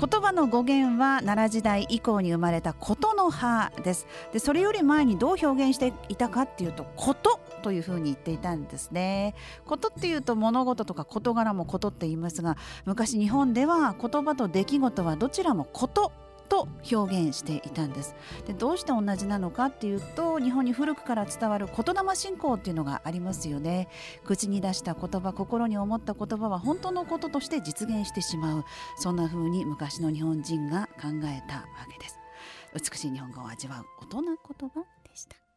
言葉の語源は奈良時代以降に生まれた琴の葉です。でそれより前にどう表現していたかっていうと琴というふうに言っていたんですね。ことっていうと物事とか事柄もことって言いますが昔日本では言葉と出来事はどちらもことと表現していたんです。でどうして同じなのかっていうと日本に古くから伝わる言霊信仰っていうのがありますよね。口に出した言葉心に思った言葉は本当のこととして実現してしまう。そんな風に昔の日本人が考えたわけです。美しい日本語を味わう大人言葉でした。